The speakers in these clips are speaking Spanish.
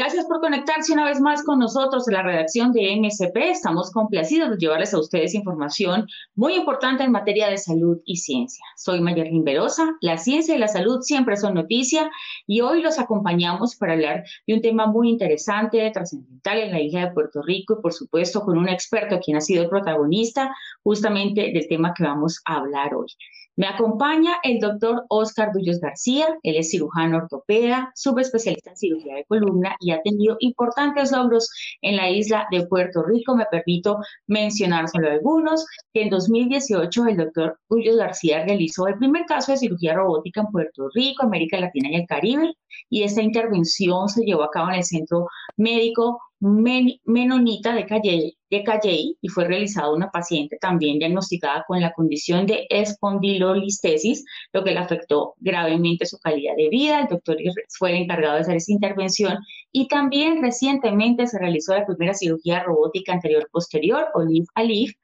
Gracias por conectarse una vez más con nosotros en la redacción de MSP. Estamos complacidos de llevarles a ustedes información muy importante en materia de salud y ciencia. Soy Mayerlin Verosa. La ciencia y la salud siempre son noticia y hoy los acompañamos para hablar de un tema muy interesante, trascendental en la isla de Puerto Rico y por supuesto con un experto quien ha sido protagonista justamente del tema que vamos a hablar hoy. Me acompaña el doctor Oscar Dullos García, él es cirujano ortopeda, subespecialista en cirugía de columna y ha tenido importantes logros en la isla de Puerto Rico. Me permito mencionar solo algunos, que en 2018 el doctor Dullos García realizó el primer caso de cirugía robótica en Puerto Rico, América Latina y el Caribe, y esta intervención se llevó a cabo en el Centro Médico Menonita de Calley, y fue realizada una paciente también diagnosticada con la condición de espondilolistesis, lo que le afectó gravemente su calidad de vida. El doctor fue el encargado de hacer esa intervención y también recientemente se realizó la primera cirugía robótica anterior-posterior, o LIF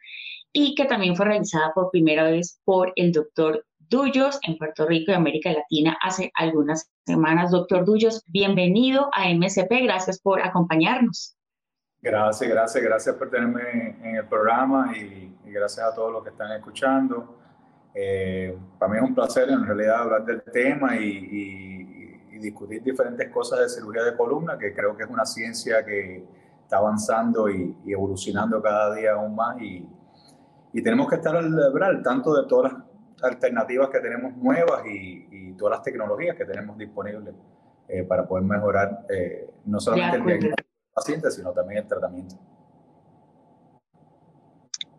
y que también fue realizada por primera vez por el doctor Dullos en Puerto Rico y América Latina hace algunas semanas. Doctor Dullos, bienvenido a MSP. Gracias por acompañarnos. Gracias, gracias, gracias por tenerme en el programa y, gracias a todos los que están escuchando. Eh, para mí es un placer en realidad hablar del tema y, discutir diferentes cosas de cirugía de columna, que creo que es una ciencia que está avanzando y, evolucionando cada día aún más y, tenemos que estar al tanto de todas las alternativas que tenemos nuevas y, todas las tecnologías que tenemos disponibles eh, para poder mejorar eh, no solamente el diagnóstico del paciente, sino también el tratamiento.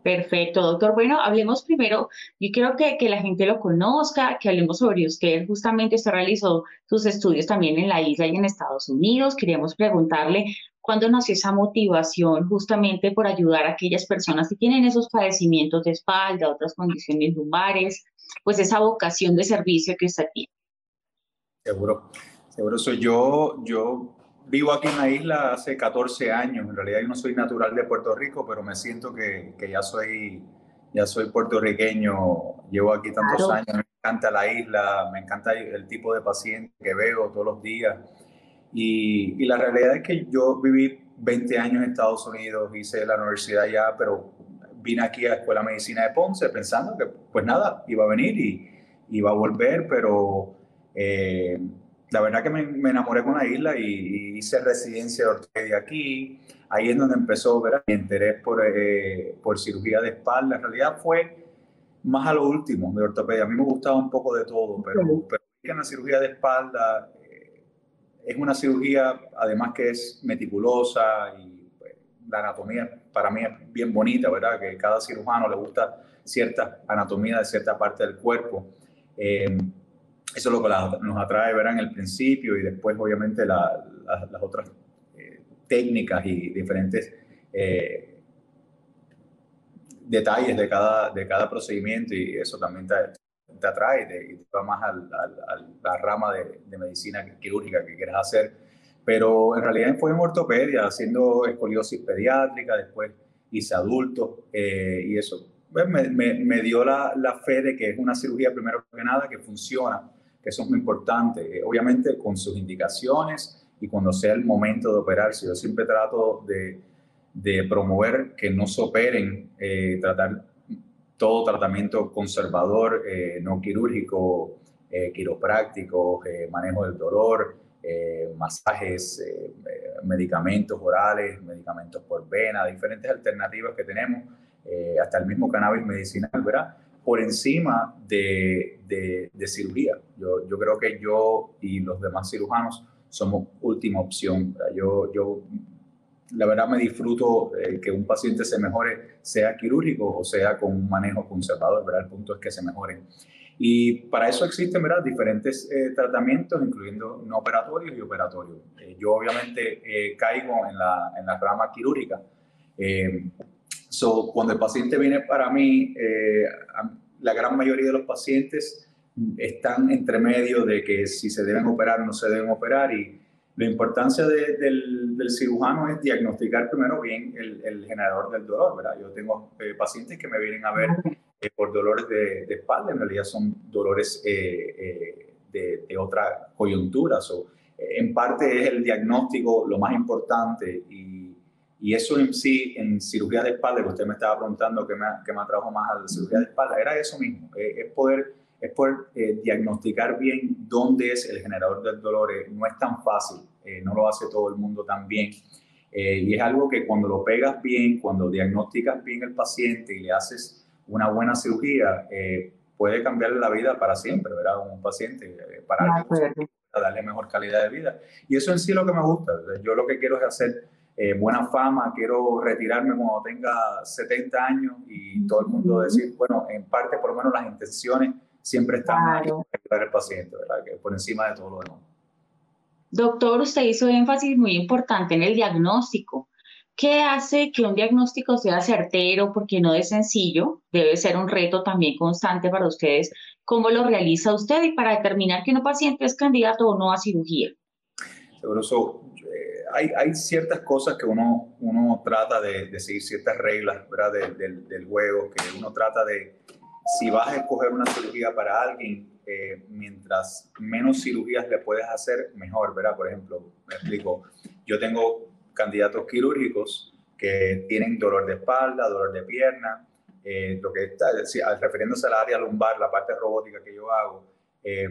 Perfecto, doctor. Bueno, hablemos primero, yo quiero que, que, la gente lo conozca, que hablemos sobre usted. Justamente usted realizó sus estudios también en la isla y en Estados Unidos. Queríamos preguntarle cuándo nació esa motivación justamente por ayudar a aquellas personas que tienen esos padecimientos de espalda, otras condiciones lumbares, pues esa vocación de servicio que usted tiene. Seguro, seguro. Soy yo, yo vivo aquí en la isla hace 14 años. En realidad yo no soy natural de Puerto Rico, pero me siento que, que ya soy ya soy puertorriqueño, llevo aquí tantos años, me encanta la isla, me encanta el tipo de paciente que veo todos los días. Y, y, la realidad es que yo viví 20 años en Estados Unidos, hice la universidad ya, pero vine aquí a la Escuela de Medicina de Ponce pensando que, pues nada, iba a venir y iba a volver, pero eh, la verdad que me, me, enamoré con la isla y, hice residencia de ortopedia aquí. Ahí es donde empezó ver mi interés por, eh, por cirugía de espalda. En realidad fue más a lo último de ortopedia. A mí me gustaba un poco de todo, pero, pero en la cirugía de espalda es una cirugía, además que es meticulosa y pues, la anatomía para mí es bien bonita, ¿verdad? Que cada cirujano le gusta cierta anatomía de cierta parte del cuerpo. Eh, eso es lo que nos atrae, ¿verdad? En el principio y después, obviamente, las otras eh, técnicas y diferentes eh, detalles de cada, de cada procedimiento y eso también te, te atrae y te, va más a la rama de, medicina quirúrgica que quieras hacer. Pero en realidad fue en ortopedia, haciendo escoliosis pediátrica, después hice adultos eh, y eso pues, me, dio la, fe de que es una cirugía, primero que nada, que funciona, que eso es muy importante. Eh, obviamente con sus indicaciones y cuando sea el momento de operarse. Yo siempre trato de, de promover que no se operen, eh, tratar todo tratamiento conservador, eh, no quirúrgico, eh, quiropráctico, eh, manejo del dolor, masajes, medicamentos orales, medicamentos por vena, diferentes alternativas que tenemos, hasta el mismo cannabis medicinal, ¿verdad? Por encima de, de, cirugía. Yo, yo, creo que yo y los demás cirujanos somos última opción. Yo, yo la verdad me disfruto eh, que un paciente se mejore, sea quirúrgico o sea con un manejo conservador, ¿verdad? El punto es que se mejore. Y para eso existen, ¿verdad? Diferentes eh, tratamientos, incluyendo no operatorios y operatorios. Eh, yo obviamente caigo en la, en la, rama quirúrgica. So, cuando el paciente viene para mí, eh, la gran mayoría de los pacientes están entre medio de que si se deben operar o no se deben operar y la importancia del, del, cirujano es diagnosticar primero bien el, el, generador del dolor, ¿verdad? Yo tengo eh, pacientes que me vienen a ver eh, por dolores de, de, espalda, en realidad son dolores eh, de, de, otra coyuntura. So, en parte es el diagnóstico lo más importante y, y, eso en sí, en cirugía de espalda, que usted me estaba preguntando qué me, qué me atrajo más a la cirugía de espalda, era eso mismo, es poder es por eh, diagnosticar bien dónde es el generador del dolor. Eh, no es tan fácil, eh, no lo hace todo el mundo tan bien. y es algo que cuando lo pegas bien, cuando diagnosticas bien el paciente y le haces una buena cirugía, puede cambiarle la vida para siempre, ¿verdad? Un paciente, para darle mejor calidad de vida. Y eso en sí es lo que me gusta. Yo lo que quiero es hacer buena fama, quiero retirarme cuando tenga 70 años y todo el mundo decir, bueno, en parte por lo menos las intenciones siempre está claro. para paciente, ¿verdad? Que por encima de todo lo demás. Doctor, usted hizo énfasis muy importante en el diagnóstico. ¿Qué hace que un diagnóstico sea certero? Porque no es sencillo, debe ser un reto también constante para ustedes. ¿Cómo lo realiza usted y para determinar que un paciente es candidato o no a cirugía? Seguro, eh, hay, hay, ciertas cosas que uno, uno trata de, de seguir, ciertas reglas ¿verdad? del juego, que uno trata de, si vas a escoger una cirugía para alguien, eh, mientras menos cirugías le puedes hacer, mejor, ¿verdad? Por ejemplo, me explico, yo tengo candidatos quirúrgicos que tienen dolor de espalda, dolor de pierna, eh, lo que está, refiriéndose al área lumbar, la parte robótica que yo hago, eh,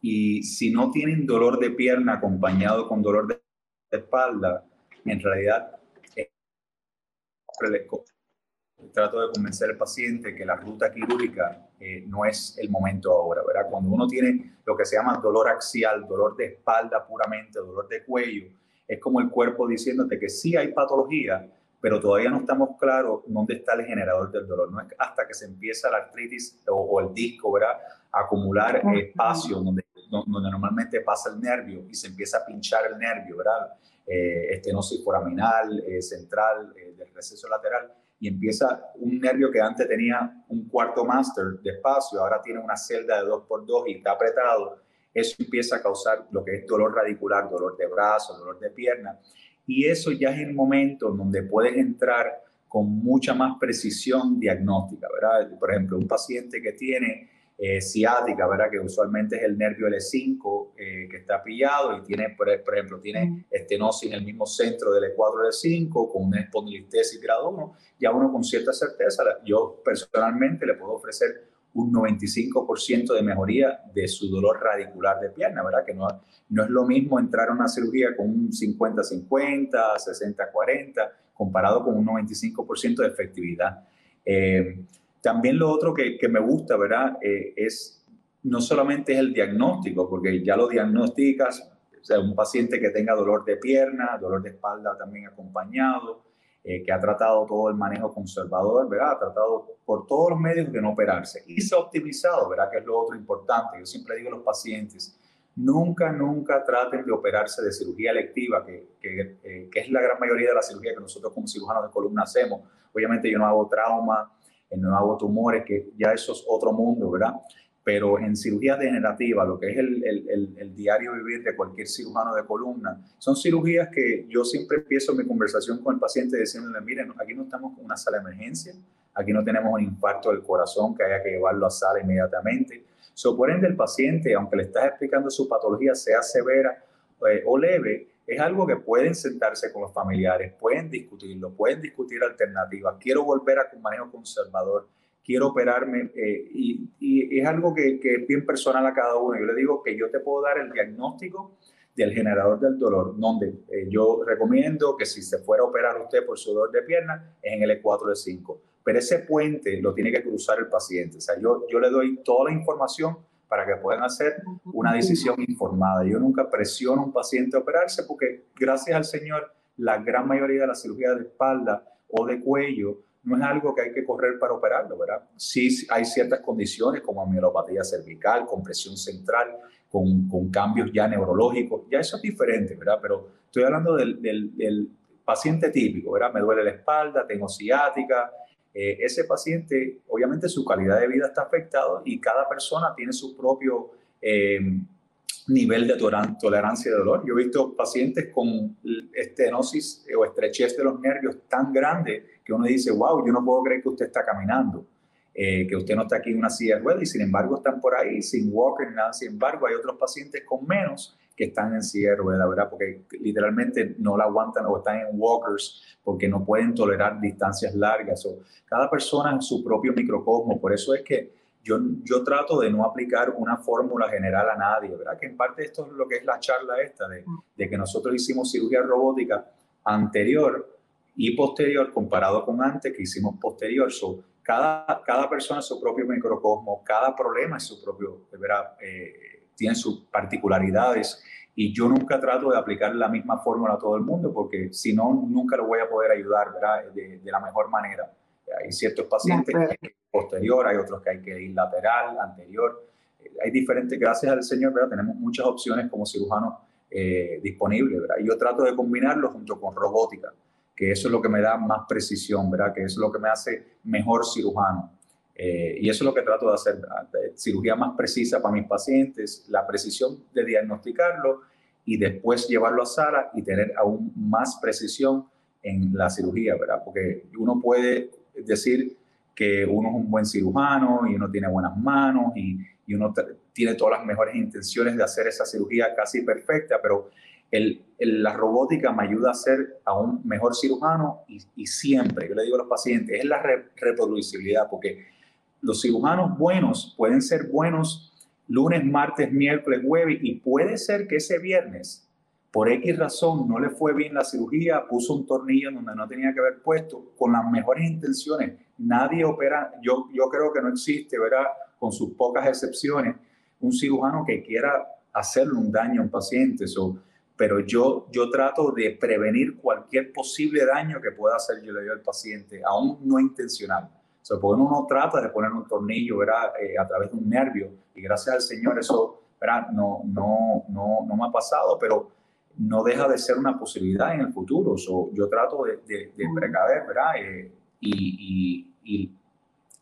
y si no tienen dolor de pierna acompañado con dolor de espalda, en realidad trato de convencer al paciente que la ruta quirúrgica eh, no es el momento ahora, ¿verdad? Cuando uno tiene lo que se llama dolor axial, dolor de espalda puramente, dolor de cuello, es como el cuerpo diciéndote que sí hay patología, pero todavía no estamos claros dónde está el generador del dolor. No es hasta que se empieza la artritis o, el disco, ¿verdad? A acumular espacio donde, donde normalmente pasa el nervio y se empieza a pinchar el nervio, ¿verdad? Eh, estenosis foraminal, eh, central, eh, del receso lateral y empieza un nervio que antes tenía un cuarto máster de espacio, ahora tiene una celda de 2x2 y está apretado, eso empieza a causar lo que es dolor radicular, dolor de brazo, dolor de pierna. Y eso ya es el momento donde puedes entrar con mucha más precisión diagnóstica, ¿verdad? Por ejemplo, un paciente que tiene eh, ciática, ¿verdad? Que usualmente es el nervio L5 eh, que está pillado y tiene, por, ejemplo, tiene estenosis en el mismo centro del E4 L5 con una espondilistesis grado 1, ya uno con cierta certeza, yo personalmente le puedo ofrecer un 95% de mejoría de su dolor radicular de pierna, ¿verdad? Que no, no es lo mismo entrar a una cirugía con un 50-50, 60-40, comparado con un 95% de efectividad. Eh, también lo otro que, que me gusta, ¿verdad? Eh, es no solamente es el diagnóstico, porque ya lo diagnosticas, o sea, un paciente que tenga dolor de pierna, dolor de espalda también acompañado, eh, que ha tratado todo el manejo conservador, ¿verdad? Ha tratado por todos los medios de no operarse y se ha optimizado, ¿verdad? Que es lo otro importante. Yo siempre digo a los pacientes, nunca, nunca traten de operarse de cirugía electiva, que, que, eh, que es la gran mayoría de la cirugía que nosotros como cirujanos de columna hacemos. Obviamente yo no hago trauma, no hago tumores, que ya eso es otro mundo, ¿verdad? Pero en cirugía degenerativa, lo que es el, el, el, diario vivir de cualquier cirujano de columna, son cirugías que yo siempre empiezo mi conversación con el paciente diciéndole, miren, aquí no estamos con una sala de emergencia, aquí no tenemos un infarto del corazón que haya que llevarlo a sala inmediatamente. So, por ende, el paciente, aunque le estás explicando su patología, sea severa eh, o leve, es algo que pueden sentarse con los familiares, pueden discutirlo, pueden discutir alternativas. Quiero volver a un manejo conservador, quiero operarme eh, y, y, es algo que, que, es bien personal a cada uno. Yo le digo que yo te puedo dar el diagnóstico del generador del dolor, donde eh, yo recomiendo que si se fuera a operar usted por su dolor de pierna, es en el E4 de 5. Pero ese puente lo tiene que cruzar el paciente. O sea, yo, yo le doy toda la información para que puedan hacer una decisión informada. Yo nunca presiono a un paciente a operarse porque gracias al Señor la gran mayoría de las cirugías de espalda o de cuello no es algo que hay que correr para operarlo, ¿verdad? Sí hay ciertas condiciones como mielopatía cervical, compresión central, con, con cambios ya neurológicos, ya eso es diferente, ¿verdad? Pero estoy hablando del, del, paciente típico, ¿verdad? Me duele la espalda, tengo ciática. Eh, ese paciente, obviamente su calidad de vida está afectada y cada persona tiene su propio eh, nivel de tolerancia de dolor. Yo he visto pacientes con estenosis o estrechez de los nervios tan grande que uno dice, wow, yo no puedo creer que usted está caminando. Eh, que usted no está aquí en una silla de ruedas y sin embargo están por ahí sin walker nada. Sin embargo, hay otros pacientes con menos que están en silla de ¿verdad? Porque literalmente no la aguantan o están en walkers porque no pueden tolerar distancias largas. O cada persona en su propio microcosmo. Por eso es que yo, yo trato de no aplicar una fórmula general a nadie, ¿verdad? Que en parte esto es lo que es la charla esta, de, de que nosotros hicimos cirugía robótica anterior y posterior comparado con antes que hicimos posterior. So, cada, cada persona es su propio microcosmo, cada problema es su propio, ¿verdad? Eh, tiene sus particularidades y yo nunca trato de aplicar la misma fórmula a todo el mundo porque si no, nunca lo voy a poder ayudar ¿verdad? De, de la mejor manera. Hay ciertos pacientes que hay posterior, hay otros que hay que ir lateral, anterior. Hay diferentes, gracias al Señor, ¿verdad? tenemos muchas opciones como cirujanos eh, disponibles. ¿verdad? Yo trato de combinarlo junto con robótica que eso es lo que me da más precisión, ¿verdad? Que eso es lo que me hace mejor cirujano. Eh, y eso es lo que trato de hacer, cirugía más precisa para mis pacientes, la precisión de diagnosticarlo y después llevarlo a sala y tener aún más precisión en la cirugía, ¿verdad? Porque uno puede decir que uno es un buen cirujano y uno tiene buenas manos y, y uno tiene todas las mejores intenciones de hacer esa cirugía casi perfecta, pero la robótica me ayuda a ser aún mejor cirujano y, siempre, yo le digo a los pacientes, es la reproducibilidad, porque los cirujanos buenos pueden ser buenos lunes, martes, miércoles, jueves y puede ser que ese viernes, por X razón, no le fue bien la cirugía, puso un tornillo donde no tenía que haber puesto, con las mejores intenciones. Nadie opera, yo, yo creo que no existe, ¿verdad? Con sus pocas excepciones, un cirujano que quiera hacerle un daño a un paciente. Pero yo, yo trato de prevenir cualquier posible daño que pueda hacer yo al paciente, aún no intencional. O sea, porque uno trata de poner un tornillo ¿verdad? Eh, a través de un nervio y gracias al Señor eso ¿verdad? No, no, no, no me ha pasado, pero no deja de ser una posibilidad en el futuro. So, yo trato de, de, precaver ¿verdad? Eh, y, y, y,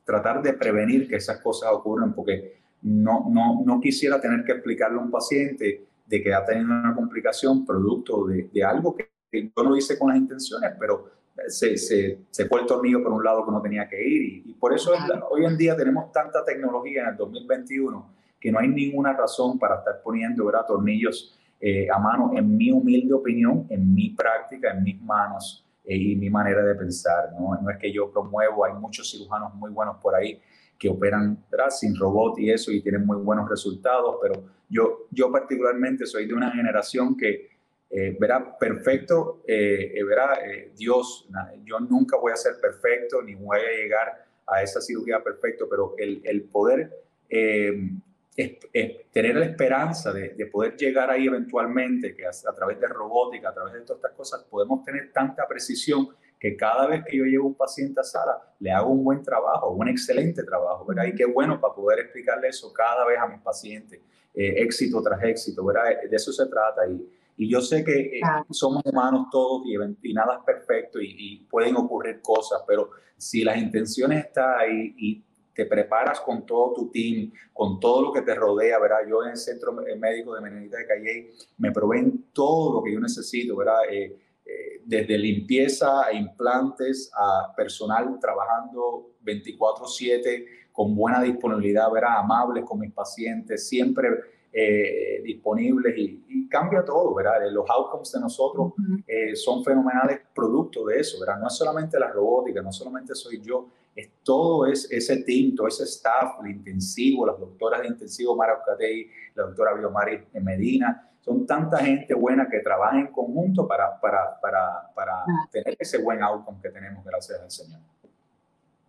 tratar de prevenir que esas cosas ocurran porque no, no, no quisiera tener que explicarle a un paciente de que ha tenido una complicación producto de, de algo que yo no hice con las intenciones, pero se, se, se, fue el tornillo por un lado que no tenía que ir. Y, por eso hoy en día tenemos tanta tecnología en el 2021 que no hay ninguna razón para estar poniendo ¿verdad? tornillos eh, a mano, en mi humilde opinión, en mi práctica, en mis manos eh, y mi manera de pensar. ¿no? no es que yo promuevo, hay muchos cirujanos muy buenos por ahí que operan sin robot y eso y tienen muy buenos resultados, pero yo, yo particularmente soy de una generación que eh, verá perfecto, eh, eh verá eh, Dios, yo nunca voy a ser perfecto ni voy a llegar a esa cirugía perfecto, pero el, el poder tener la esperanza de, de, poder llegar ahí eventualmente, que a, a, través de robótica, a través de todas estas cosas, podemos tener tanta precisión que cada vez que yo llevo un paciente a sala, le hago un buen trabajo, un excelente trabajo, ¿verdad? Y qué bueno para poder explicarle eso cada vez a mis pacientes, éxito tras éxito, ¿verdad? De eso se trata. Y, y yo sé que eh, somos humanos todos y, y, nada es perfecto y, y, pueden ocurrir cosas, pero si las intenciones están ahí y te preparas con todo tu team, con todo lo que te rodea, ¿verdad? Yo en el Centro Médico de Menenita de Calle me proveen todo lo que yo necesito, ¿verdad? Eh, eh, desde limpieza a implantes a personal trabajando 24/7 con buena disponibilidad, ¿verdad? amables con mis pacientes, siempre eh, disponibles y, cambia todo, ¿verdad? Los outcomes de nosotros eh, son fenomenales producto de eso, ¿verdad? No es solamente la robótica, no solamente soy yo, es todo es, ese team, todo ese staff, el intensivo, las doctoras de intensivo, Mara Ocatei, la doctora Biomari Medina, son tanta gente buena que trabaja en conjunto para, para, para, para tener ese buen outcome que tenemos gracias al Señor.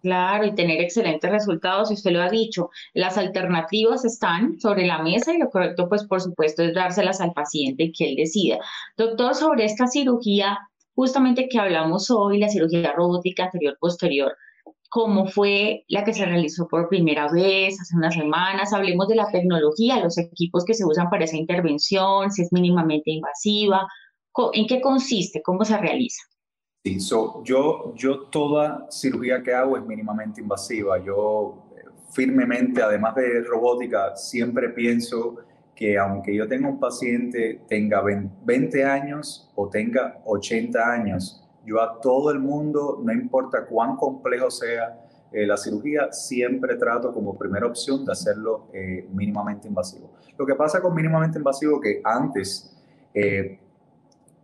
Claro, y tener excelentes resultados, y usted lo ha dicho, las alternativas están sobre la mesa y lo correcto, pues por supuesto, es dárselas al paciente que él decida. Doctor, sobre esta cirugía, justamente que hablamos hoy, la cirugía robótica anterior-posterior, cómo fue la que se realizó por primera vez hace unas semanas. Hablemos de la tecnología, los equipos que se usan para esa intervención, si es mínimamente invasiva, en qué consiste, cómo se realiza. Sí, yo, yo toda cirugía que hago es mínimamente invasiva. Yo eh, firmemente, además de robótica, siempre pienso que aunque yo tenga un paciente, tenga 20 años o tenga 80 años, yo a todo el mundo, no importa cuán complejo sea eh, la cirugía, siempre trato como primera opción de hacerlo eh, mínimamente invasivo. Lo que pasa con mínimamente invasivo que antes eh,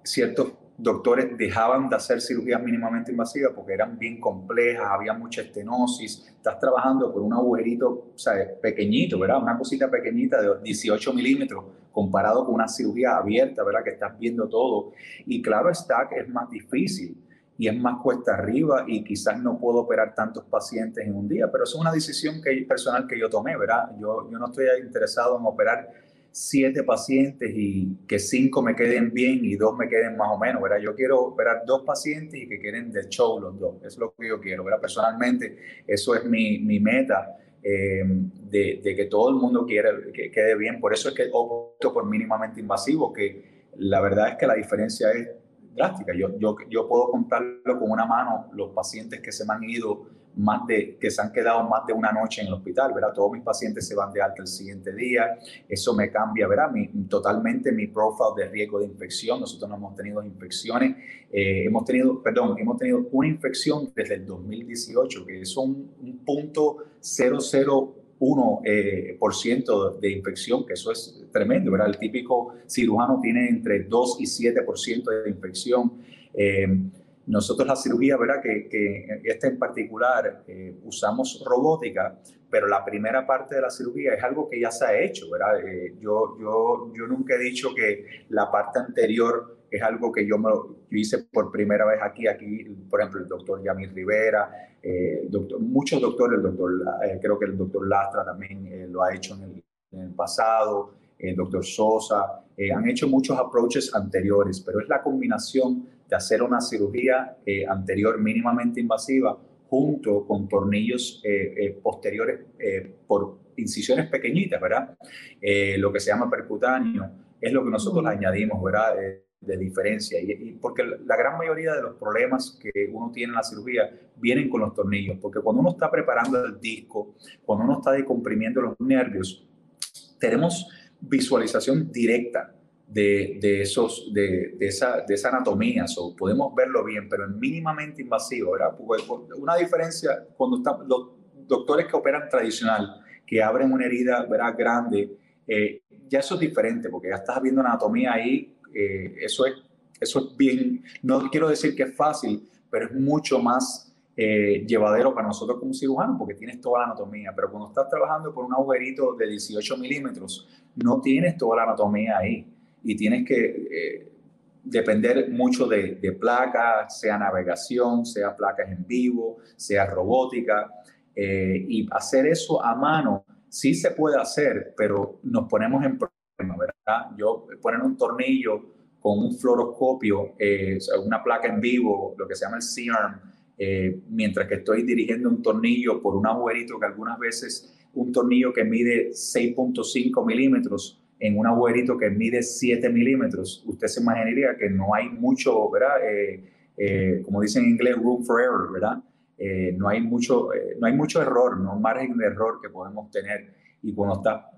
ciertos doctores dejaban de hacer cirugías mínimamente invasivas porque eran bien complejas, había mucha estenosis, estás trabajando por un agujerito sea, pequeñito, ¿verdad? Una cosita pequeñita de 18 milímetros comparado con una cirugía abierta, ¿verdad? Que estás viendo todo. Y claro que es más difícil y es más cuesta arriba y quizás no puedo operar tantos pacientes en un día, pero es una decisión que, personal que yo tomé, ¿verdad? Yo, yo no estoy interesado en operar siete pacientes y que cinco me queden bien y dos me queden más o menos, ¿verdad? Yo quiero operar dos pacientes y que queden de show los dos, eso es lo que yo quiero, ¿verdad? Personalmente, eso es mi, mi meta, eh, de, que todo el mundo quiere que quede bien, por eso es que opto por mínimamente invasivo, que la verdad es que la diferencia es drástica, yo, yo, yo puedo contarlo con una mano los pacientes que se me han ido más de, que se han quedado más de una noche en el hospital, ¿verdad? Todos mis pacientes se van de alta el siguiente día, eso me cambia, ¿verdad? Mi, totalmente mi profile de riesgo de infección, nosotros no hemos tenido infecciones, eh, hemos tenido, perdón, hemos tenido una infección desde el 2018, que es un, un punto 001 eh, por ciento de infección, que eso es tremendo, ¿verdad? El típico cirujano tiene entre 2 y 7 por ciento de infección. Eh, nosotros la cirugía, ¿verdad? Que, que esta en particular eh, usamos robótica, pero la primera parte de la cirugía es algo que ya se ha hecho, ¿verdad? Eh, yo, yo, yo nunca he dicho que la parte anterior es algo que yo, me hice por primera vez aquí, aquí, por ejemplo, el doctor Yamil Rivera, eh, doctor, muchos doctores, el doctor, creo que el doctor Lastra también lo ha hecho en el, en el pasado, el doctor Sosa, han hecho muchos approaches anteriores, pero es la combinación de hacer una cirugía eh, anterior mínimamente invasiva junto con tornillos eh, eh, posteriores por incisiones pequeñitas, ¿verdad? lo que se llama percutáneo, es lo que nosotros añadimos, ¿verdad? de diferencia. Y, porque la gran mayoría de los problemas que uno tiene en la cirugía vienen con los tornillos, porque cuando uno está preparando el disco, cuando uno está decomprimiendo los nervios, tenemos visualización directa de, esos, de, esa, de esa anatomía, so, podemos verlo bien, pero es mínimamente invasivo, ¿verdad? una diferencia cuando están los doctores que operan tradicional, que abren una herida ¿verdad? grande, eh, ya eso es diferente, porque ya estás viendo anatomía ahí, eh, eso, es, eso es bien, no quiero decir que es fácil, pero es mucho más eh, llevadero para nosotros como cirujanos, porque tienes toda la anatomía, pero cuando estás trabajando por un agujerito de 18 milímetros, no tienes toda la anatomía ahí y tienes que eh, depender mucho de, de, placas, sea navegación, sea placas en vivo, sea robótica, eh, y hacer eso a mano sí se puede hacer, pero nos ponemos en problema, ¿verdad? Yo poner un tornillo con un fluoroscopio, eh, una placa en vivo, lo que se llama el C-arm, mientras que estoy dirigiendo un tornillo por un agujerito que algunas veces un tornillo que mide 6.5 milímetros en un agujerito que mide 7 milímetros, usted se imaginaría que no hay mucho, ¿verdad? Eh, eh, como dicen en inglés, room for error, ¿verdad? Eh, no, hay mucho, no hay mucho error, no margen de error que podemos tener. Y cuando está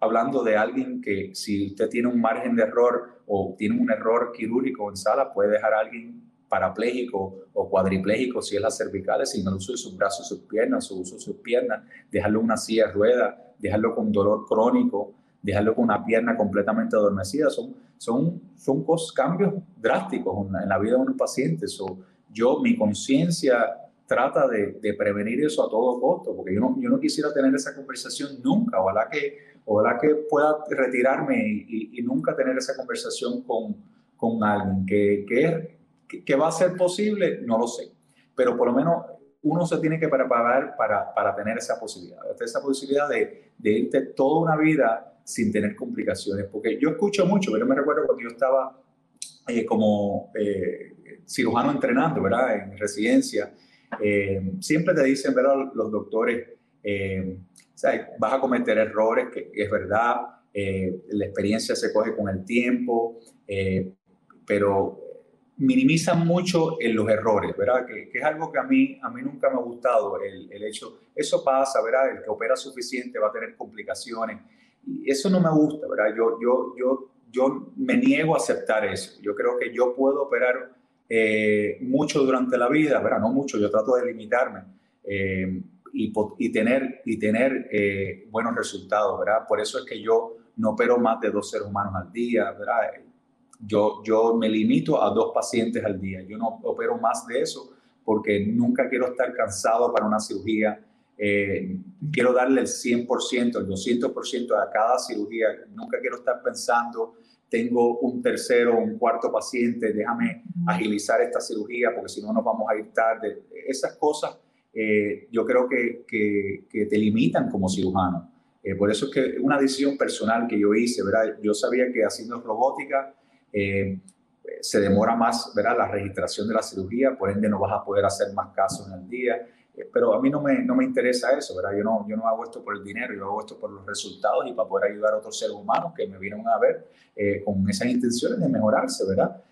hablando de alguien que si usted tiene un margen de error o tiene un error quirúrgico en sala, puede dejar a alguien parapléjico o cuadripléjico si es las cervicales, sin el uso de sus brazos, sus piernas, su uso de sus piernas, dejarlo en una silla de ruedas, dejarlo con dolor crónico, dejarlo con una pierna completamente adormecida, son, son, son cambios drásticos en la, vida de un paciente. So, yo, mi conciencia trata de, de, prevenir eso a todo costo, porque yo no, yo no quisiera tener esa conversación nunca. Ojalá que, ojalá que pueda retirarme y, y, nunca tener esa conversación con, con alguien. Que, que, que, va a ser posible, no lo sé. Pero por lo menos uno se tiene que preparar para, para tener esa posibilidad, esa posibilidad de, de irte toda una vida sin tener complicaciones. Porque yo escucho mucho, pero me recuerdo cuando yo estaba eh, como eh, cirujano entrenando, ¿verdad? En residencia, eh, siempre te dicen, ¿verdad? Los doctores, vas a cometer errores, que es verdad, la experiencia se coge con el tiempo, pero minimizan mucho en los errores, ¿verdad? Que, es algo que a mí, a mí nunca me ha gustado, el, el, hecho, eso pasa, ¿verdad? El que opera suficiente va a tener complicaciones. Y eso no me gusta, ¿verdad? Yo, yo, yo, yo me niego a aceptar eso. Yo creo que yo puedo operar eh, mucho durante la vida, ¿verdad? No mucho, yo trato de limitarme eh, y, y, tener, y tener eh, buenos resultados, ¿verdad? Por eso es que yo no opero más de dos seres humanos al día, ¿verdad? Yo, yo me limito a dos pacientes al día. Yo no opero más de eso porque nunca quiero estar cansado para una cirugía. Eh, quiero darle el 100%, el 200% a cada cirugía. Nunca quiero estar pensando, tengo un tercero, un cuarto paciente, déjame agilizar esta cirugía porque si no nos vamos a ir tarde. Esas cosas eh, yo creo que, que, que, te limitan como cirujano. Eh, por eso es que una decisión personal que yo hice, ¿verdad? Yo sabía que haciendo robótica eh, se demora más ¿verdad? la registración de la cirugía, por ende no vas a poder hacer más casos en el día. Eh, pero a mí no me, no me interesa eso, ¿verdad? Yo no, yo no hago esto por el dinero, yo hago esto por los resultados y para poder ayudar a otros seres humanos que me vienen a ver eh, con esas intenciones de mejorarse, ¿verdad?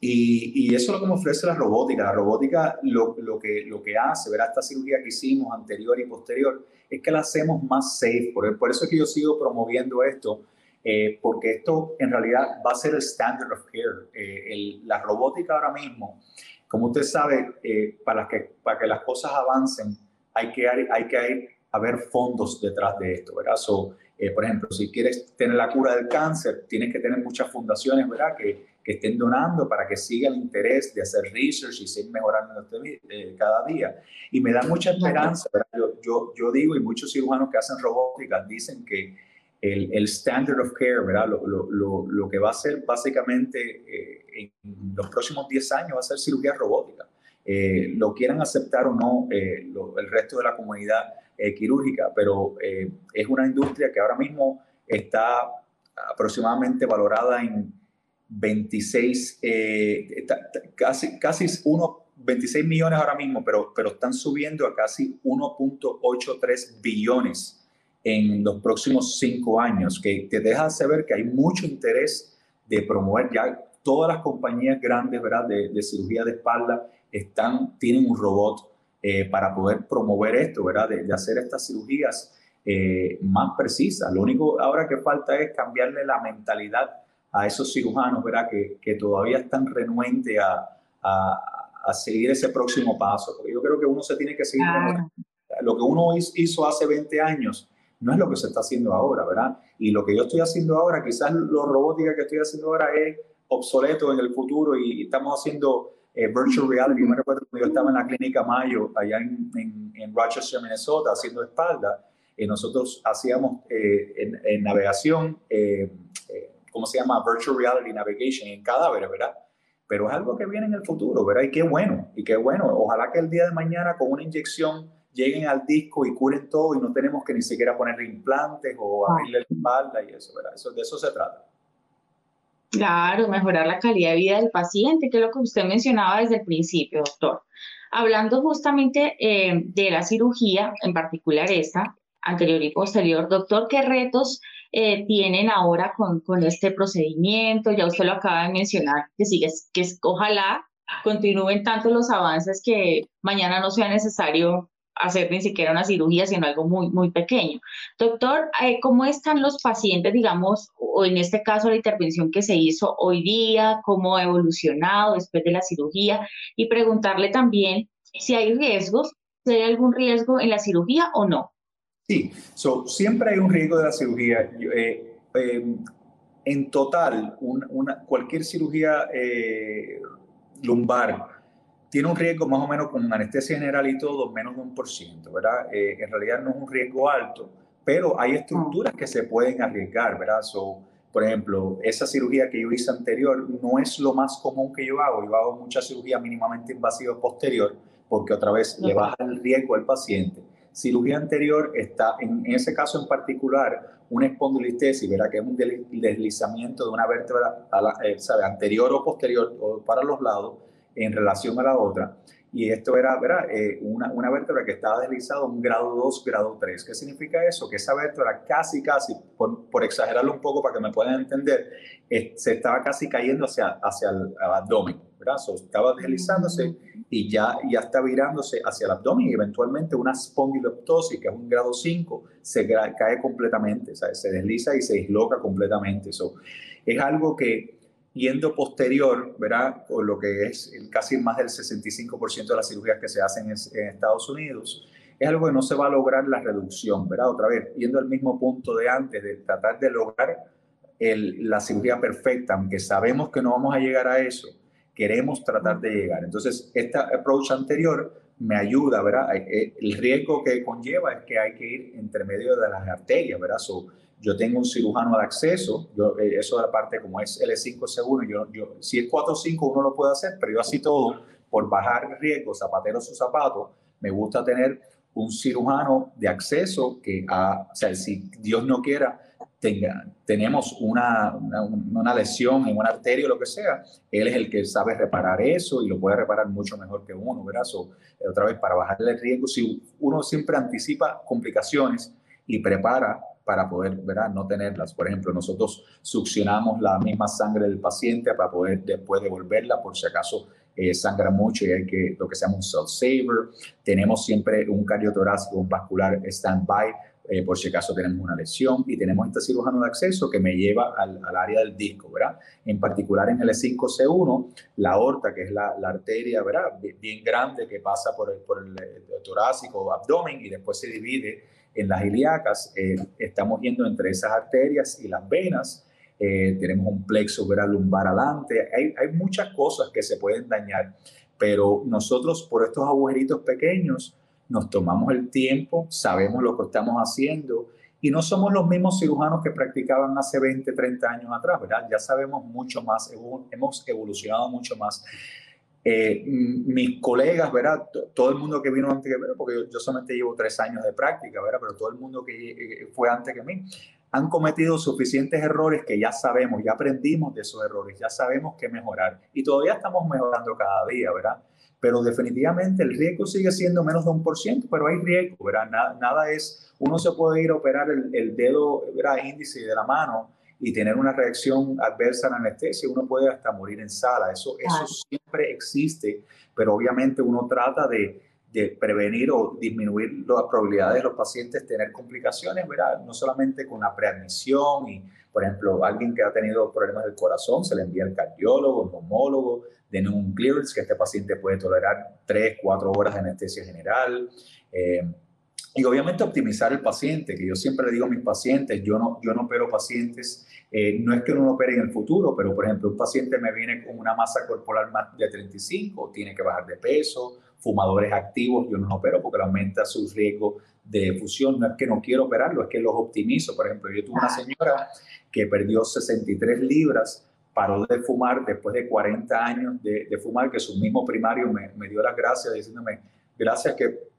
y, y, eso es lo que me ofrece la robótica. La robótica lo, lo, que, lo que hace, ¿verdad? Esta cirugía que hicimos anterior y posterior, es que la hacemos más safe. Por, por eso es que yo sigo promoviendo esto, eh, porque esto en realidad va a ser el standard of care. Eh, la robótica ahora mismo, como usted sabe, eh, para, que, para que las cosas avancen, hay que, hay que haber fondos detrás de esto, ¿verdad? por ejemplo, si quieres tener la cura del cáncer, tienes que tener muchas fundaciones, ¿verdad? Que, que estén donando para que siga el interés de hacer research y seguir mejorando cada día. Y me da mucha esperanza, ¿verdad? Yo, yo, yo digo, y muchos cirujanos que hacen robótica dicen que el, standard of care, ¿verdad? Lo, lo, lo, que va a ser básicamente eh, en los próximos 10 años va a ser cirugía robótica. Eh, lo quieran aceptar o no eh, el resto de la comunidad quirúrgica, pero es una industria que ahora mismo está aproximadamente valorada en 26, casi, casi uno, 26 millones ahora mismo, pero, pero están subiendo a casi 1.83 billones en los próximos cinco años, que te deja saber que hay mucho interés de promover ya todas las compañías grandes ¿verdad? De, cirugía de espalda están, tienen un robot eh, para poder promover esto, ¿verdad? De, hacer estas cirugías eh, más precisas. Lo único ahora que falta es cambiarle la mentalidad a esos cirujanos, ¿verdad? Que, que todavía están renuentes a, a, seguir ese próximo paso. Porque yo creo que uno se tiene que seguir. Lo que uno hizo hace 20 años no es lo que se está haciendo ahora, ¿verdad? Y lo que yo estoy haciendo ahora, quizás lo robótica que estoy haciendo ahora es obsoleto en el futuro y estamos haciendo eh, virtual reality. Me recuerdo cuando yo estaba en la clínica Mayo, allá en, en, Rochester, Minnesota, haciendo espalda, y nosotros hacíamos eh, en, navegación, eh, ¿cómo se llama? Virtual reality navigation en cadáveres, ¿verdad? Pero es algo que viene en el futuro, ¿verdad? Y qué bueno, y qué bueno. Ojalá que el día de mañana con una inyección lleguen al disco y curen todo y no tenemos que ni siquiera poner implantes o ah. abrirle la espalda y eso, ¿verdad? Eso, de eso se trata. Claro, mejorar la calidad de vida del paciente, que es lo que usted mencionaba desde el principio, doctor. Hablando justamente eh, de la cirugía, en particular esta, anterior y posterior, doctor, ¿qué retos eh, tienen ahora con, con este procedimiento? Ya usted lo acaba de mencionar, que sigue, que ojalá continúen tanto los avances que mañana no sea necesario hacer ni siquiera una cirugía, sino algo muy, muy pequeño. Doctor, eh, ¿cómo están los pacientes, digamos, o en este caso la intervención que se hizo hoy día, cómo ha evolucionado después de la cirugía? Y preguntarle también si hay riesgos, si hay algún riesgo en la cirugía o no. Sí, so, siempre hay un riesgo de la cirugía. Eh, em, en total, una, cualquier cirugía eh, lumbar tiene un riesgo más o menos con anestesia general y todo, menos de un por ciento, ¿verdad? Eh, en realidad no es un riesgo alto, pero hay estructuras que se pueden arriesgar, ¿verdad? So, por ejemplo, esa cirugía que yo hice anterior no es lo más común que yo hago. Yo hago mucha cirugía mínimamente invasiva posterior porque otra vez le baja el riesgo al paciente. Cirugía anterior está, en ese caso en particular, una espondilistesis, ¿verdad? Que es un deslizamiento de una vértebra a la, eh, ¿sabe? anterior o posterior o para los lados en relación a la otra. y esto era. Eh, una, una, vértebra que estaba deslizada un grado 2, grado 3. ¿Qué significa eso? Que esa vértebra casi, casi, por, por exagerarlo un poco para que me puedan entender, se estaba casi cayendo hacia, hacia el, abdomen, ¿verdad? estaba deslizándose y ya, ya está virándose hacia el abdomen y eventualmente una espondiloptosis, que es un grado 5, se cae completamente, se desliza y se disloca completamente. Eso es algo que yendo posterior, ¿verdad? Con lo que es casi más del 65% de las cirugías que se hacen en, Estados Unidos, es algo que no se va a lograr la reducción, ¿verdad? Otra vez, yendo al mismo punto de antes, de tratar de lograr la cirugía perfecta, aunque sabemos que no vamos a llegar a eso, queremos tratar de llegar. Entonces, esta approach anterior me ayuda, ¿verdad? Eh, el riesgo que conlleva es que hay que ir entre medio de las arterias, ¿verdad? Yo tengo un cirujano de acceso, yo, eh, eso de la parte como es L5 seguro, yo, yo, si es 4-5 uno lo puede hacer, pero yo así todo, por bajar riesgo, zapatero su zapato, me gusta tener un cirujano de acceso que, a, o sea, si Dios no quiera, tenga, tenemos una, una, lesión en una arteria o lo que sea, él es el que sabe reparar eso y lo puede reparar mucho mejor que uno, ¿verdad? otra vez, para bajarle el riesgo, si uno siempre anticipa complicaciones y prepara para poder ¿verdad? no tenerlas. Por ejemplo, nosotros succionamos la misma sangre del paciente para poder después devolverla por si acaso eh, sangra mucho y hay que lo que se llama un self saver. Tenemos siempre un cardiotorácico, un vascular stand-by eh, por si acaso tenemos una lesión y tenemos este cirujano de acceso que me lleva al, al área del disco, ¿verdad? En particular en el E5C1, la aorta, que es la, la arteria, ¿verdad? Bien, grande que pasa por el, por el, el torácico, abdomen y después se divide en las ilíacas eh, estamos yendo entre esas arterias y las venas. Eh, tenemos un plexo lumbar adelante. Hay, hay muchas cosas que se pueden dañar, pero nosotros por estos agujeritos pequeños nos tomamos el tiempo, sabemos lo que estamos haciendo y no somos los mismos cirujanos que practicaban hace 20, 30 años atrás, ¿verdad? Ya sabemos mucho más, hemos evolucionado mucho más. Eh, mis colegas, ¿verdad? Todo el mundo que vino antes que mí, porque yo, solamente llevo tres años de práctica, ¿verdad? Pero todo el mundo que eh, fue antes que mí, han cometido suficientes errores que ya sabemos, ya aprendimos de esos errores, ya sabemos qué mejorar y todavía estamos mejorando cada día, ¿verdad? Pero definitivamente el riesgo sigue siendo menos de un por ciento, pero hay riesgo, ¿verdad? Nada, nada, es, uno se puede ir a operar el, el dedo, ¿verdad? Índice de la mano y tener una reacción adversa a la anestesia, uno puede hasta morir en sala. Eso, eso siempre existe, pero obviamente uno trata de, de, prevenir o disminuir las probabilidades de los pacientes tener complicaciones, ¿verdad? No solamente con la preadmisión y, por ejemplo, alguien que ha tenido problemas del corazón, se le envía al cardiólogo, el homólogo, de un clearance, que este paciente puede tolerar 3, 4 horas de anestesia general. Eh, y obviamente optimizar el paciente, que yo siempre le digo a mis pacientes, yo no, yo no opero pacientes, eh, no es que uno no opere en el futuro, pero por ejemplo, un paciente me viene con una masa corporal más de 35, tiene que bajar de peso, fumadores activos, yo no los opero porque aumenta su riesgo de fusión, no es que no quiero operarlo, es que los optimizo. Por ejemplo, yo tuve una señora que perdió 63 libras, paró de fumar después de 40 años de, de fumar, que su mismo primario me, me dio las gracias diciéndome, gracias que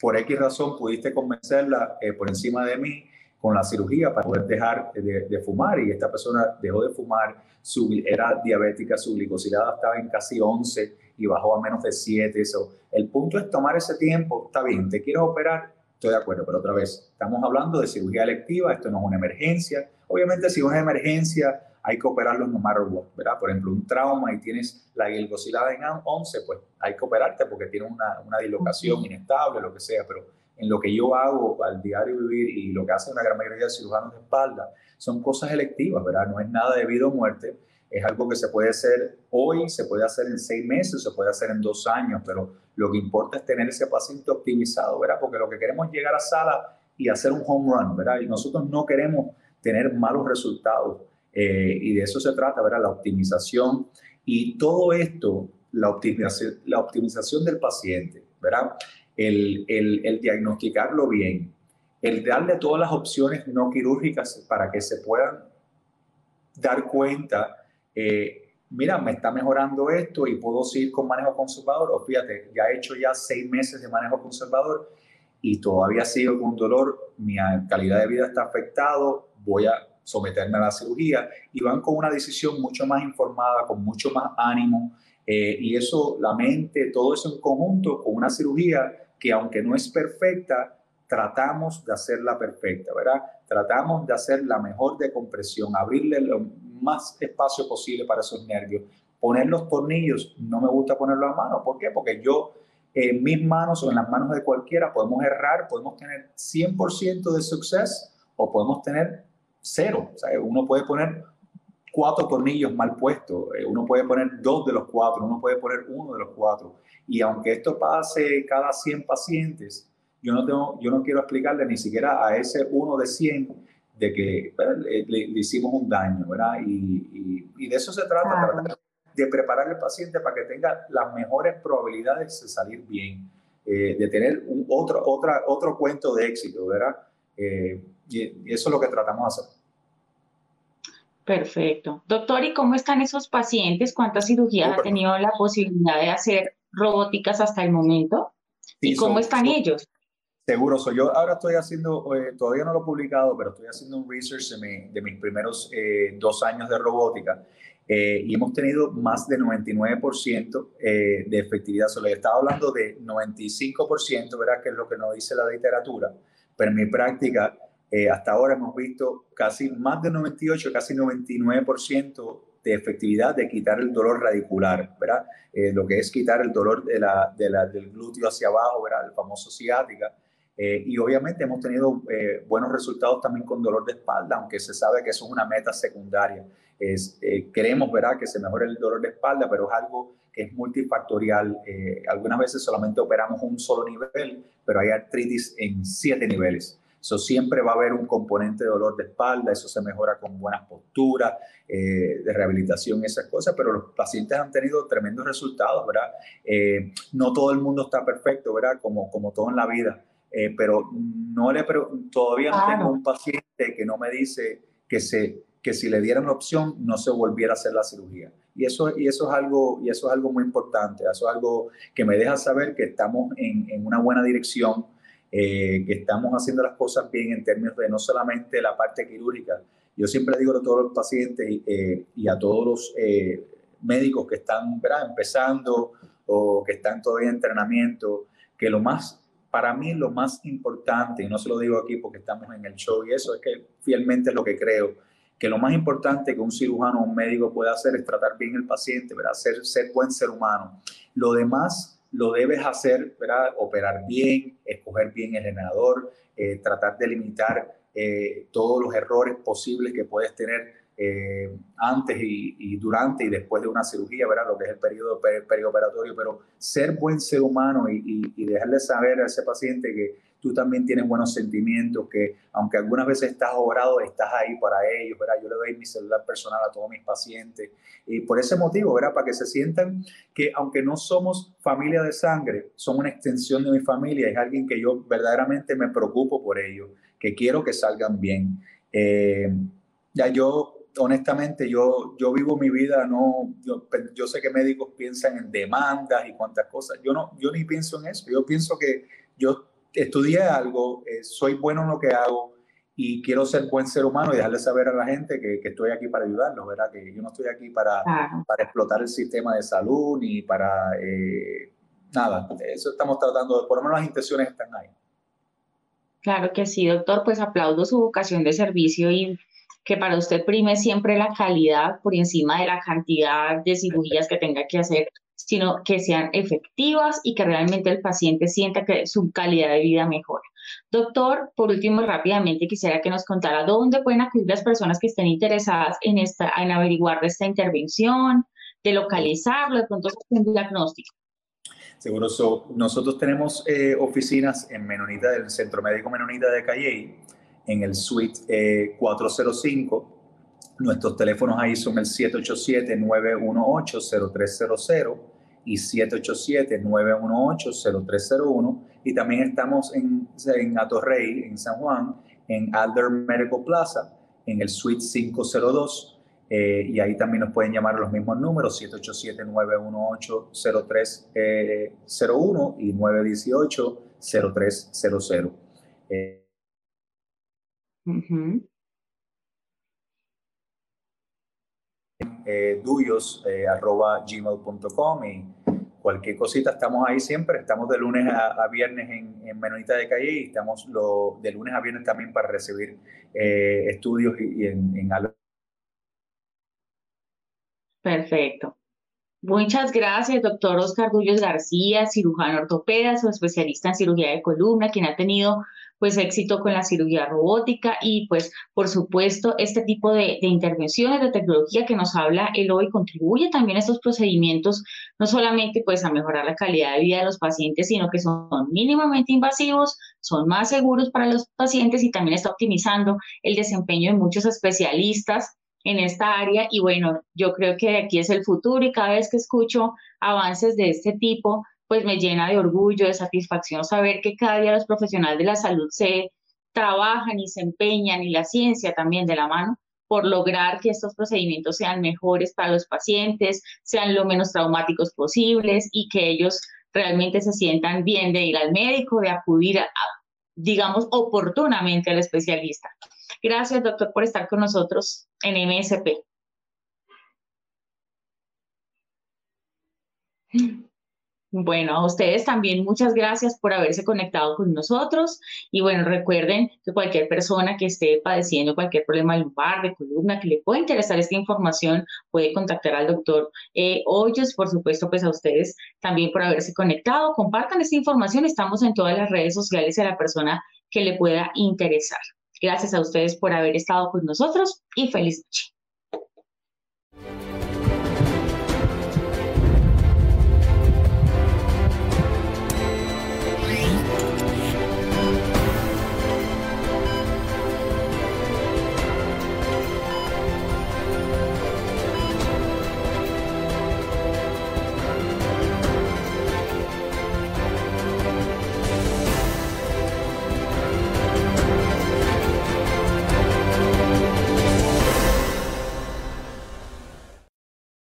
por X razón pudiste convencerla eh, por encima de mí con la cirugía para poder dejar de, fumar y esta persona dejó de fumar, su, era diabética, su glicosilada estaba en casi 11 y bajó a menos de 7. Eso. El punto es tomar ese tiempo, está bien, te quieres operar, estoy de acuerdo, pero otra vez, estamos hablando de cirugía electiva, esto no es una emergencia. Obviamente si es emergencia, hay que operarlos no matter what, ¿verdad? Por ejemplo, un trauma y tienes la glicosilada en 11, pues hay que operarte porque tienes una, una dislocación inestable, lo que sea, pero en lo que yo hago al diario vivir y lo que hace una gran mayoría de cirujanos de espalda, son cosas electivas, ¿verdad? No es nada de vida o muerte, es algo que se puede hacer hoy, se puede hacer en seis meses, se puede hacer en dos años, pero lo que importa es tener ese paciente optimizado, ¿verdad? Porque lo que queremos es llegar a sala y hacer un home run, ¿verdad? Y nosotros no queremos tener malos resultados eh, y de eso se trata, ¿verdad? La optimización y todo esto, la optimización, la optimización del paciente, ¿verdad? El, diagnosticarlo bien, el darle todas las opciones no quirúrgicas para que se puedan dar cuenta, eh, mira, me está mejorando esto y puedo seguir con manejo conservador, o fíjate, ya he hecho ya seis meses de manejo conservador y todavía sigo con dolor, mi calidad de vida está afectado, voy a someterme a la cirugía y van con una decisión mucho más informada, con mucho más ánimo Eh, y eso, la mente, todo eso en conjunto con una cirugía que aunque no es perfecta, tratamos de hacerla perfecta, ¿verdad? Tratamos de hacer la mejor decompresión, abrirle lo más espacio posible para esos nervios. Poner los tornillos, no me gusta ponerlo a mano. ¿Por qué? Porque yo en mis manos o en las manos de cualquiera podemos errar, podemos tener 100% de suceso o podemos tener cero. O sea, uno puede poner cuatro tornillos mal puestos, eh, uno puede poner dos de los cuatro, uno puede poner uno de los cuatro. Y aunque esto pase cada 100 pacientes, yo no, tengo, yo no quiero explicarle ni siquiera a ese uno de 100 de que le, hicimos un daño, ¿verdad? Y, y, de eso se trata, de preparar al paciente para que tenga las mejores probabilidades de salir bien, eh, de tener un, otro, otra, otro cuento de éxito, ¿verdad? Eh, y, eso es lo que tratamos de hacer. Perfecto. Doctor, ¿y cómo están esos pacientes? ¿Cuántas cirugías ha tenido la posibilidad de hacer robóticas hasta el momento? ¿Y cómo están ellos? Seguro, soy yo ahora estoy haciendo, eh, todavía no lo he publicado, pero estoy haciendo un research de, mis primeros eh, dos años de robótica eh, y hemos tenido más de 99% de efectividad. Solo estaba hablando de 95%, ¿verdad? Que es lo que nos dice la literatura, pero en mi práctica hasta ahora hemos visto casi más de 98, casi 99% de efectividad de quitar el dolor radicular, ¿verdad? lo que es quitar el dolor de la, de la, del glúteo hacia abajo, ¿verdad? El famoso ciática. Eh, y obviamente hemos tenido eh, buenos resultados también con dolor de espalda, aunque se sabe que eso es una meta secundaria. Es, eh, queremos ¿verdad? que se mejore el dolor de espalda, pero es algo que es multifactorial. algunas veces solamente operamos un solo nivel, pero hay artritis en siete niveles. Eso siempre va a haber un componente de dolor de espalda, eso se mejora con buenas posturas, de rehabilitación, esas cosas, pero los pacientes han tenido tremendos resultados, ¿verdad? no todo el mundo está perfecto, ¿verdad? Como, como todo en la vida. Eh, pero no le todavía no tengo un paciente que no me dice que, se, que si le dieran la opción no se volviera a hacer la cirugía. Y eso, y eso, es, algo, y eso es algo muy importante, eso es algo que me deja saber que estamos en, en una buena dirección, eh, que estamos haciendo las cosas bien en términos de no solamente la parte quirúrgica. Yo siempre digo a todos los pacientes eh, y a todos los médicos que están empezando o que están todavía en entrenamiento, que lo más para mí lo más importante, y no se lo digo aquí porque estamos en el show y eso es que fielmente es lo que creo, que lo más importante que un cirujano o un médico puede hacer es tratar bien el paciente, ¿verdad? Ser, ser buen ser humano. Lo demás lo debes hacer, ¿verdad? Operar bien, escoger bien el generador, eh, tratar de limitar eh, todos los errores posibles que puedes tener eh, antes y, durante y después de una cirugía, ¿verdad? Lo que es el periodo perioperatorio, pero ser buen ser humano y, dejarle saber a ese paciente que tú también tienes buenos sentimientos, que aunque algunas veces estás obrado, estás ahí para ellos, ¿verdad? Yo le doy mi celular personal a todos mis pacientes y por ese motivo, ¿verdad? Para que se sientan que aunque no somos familia de sangre, son una extensión de mi familia, es alguien que yo verdaderamente me preocupo por ellos, que quiero que salgan bien. Eh, ya yo honestamente, yo, yo vivo mi vida, no, yo, sé que médicos piensan en demandas y cuantas cosas. Yo, no, yo ni pienso en eso. Yo pienso que yo estudié algo, eh, soy bueno en lo que hago y quiero ser buen ser humano y dejarle saber a la gente que, que estoy aquí para ayudarlos, ¿verdad? Que yo no estoy aquí para, para explotar el sistema de salud ni para eh, nada. Eso estamos tratando, por lo menos las intenciones están ahí. Claro que sí, doctor, pues aplaudo su vocación de servicio y que para usted prime siempre la calidad por encima de la cantidad de cirugías que tenga que hacer, sino que sean efectivas y que realmente el paciente sienta que su calidad de vida mejora. Doctor, por último, rápidamente quisiera que nos contara dónde pueden acudir las personas que estén interesadas en, esta, en averiguar de esta intervención, de localizarlo, de pronto hacer un diagnóstico. Seguro, nosotros tenemos eh, oficinas en Menonita, del Centro Médico Menonita de Calley, en el suite 405. Nuestros teléfonos ahí son el 787-918-0300 y 787-918-0301. Y también estamos en, en Atorrey, en San Juan, en Alder Medical Plaza, en el suite 502. Eh, y ahí también nos pueden llamar a los mismos números, 787-918-0301 y 918-0300. eh, duyos.gmail.com y cualquier cosita, estamos ahí siempre. Estamos de lunes a, viernes en, en, Menonita de Calle y estamos de lunes a viernes también para recibir estudios y, en, en. Perfecto. Muchas gracias, doctor Oscar Dullos García, cirujano ortopeda, especialista en cirugía de columna, quien ha tenido pues éxito con la cirugía robótica y pues por supuesto este tipo de, intervenciones de tecnología que nos habla él hoy contribuye también a estos procedimientos no solamente pues a mejorar la calidad de vida de los pacientes sino que son mínimamente invasivos son más seguros para los pacientes y también está optimizando el desempeño de muchos especialistas en esta área. Y bueno, yo creo que aquí es el futuro y cada vez que escucho avances de este tipo, pues me llena de orgullo, de satisfacción saber que cada día los profesionales de la salud se trabajan y se empeñan y la ciencia también de la mano por lograr que estos procedimientos sean mejores para los pacientes, sean lo menos traumáticos posibles y que ellos realmente se sientan bien de ir al médico, de acudir, digamos, oportunamente al especialista. Gracias, doctor, por estar con nosotros en MSP. Bueno, a ustedes también muchas gracias por haberse conectado con nosotros y bueno, recuerden que cualquier persona que esté padeciendo cualquier problema lumbar, de columna, que le pueda interesar esta información, puede contactar al doctor eh, Hoyos, por supuesto, pues a ustedes también por haberse conectado, compartan esta información, estamos en todas las redes sociales a la persona que le pueda interesar. Gracias a ustedes por haber estado con nosotros y feliz noche.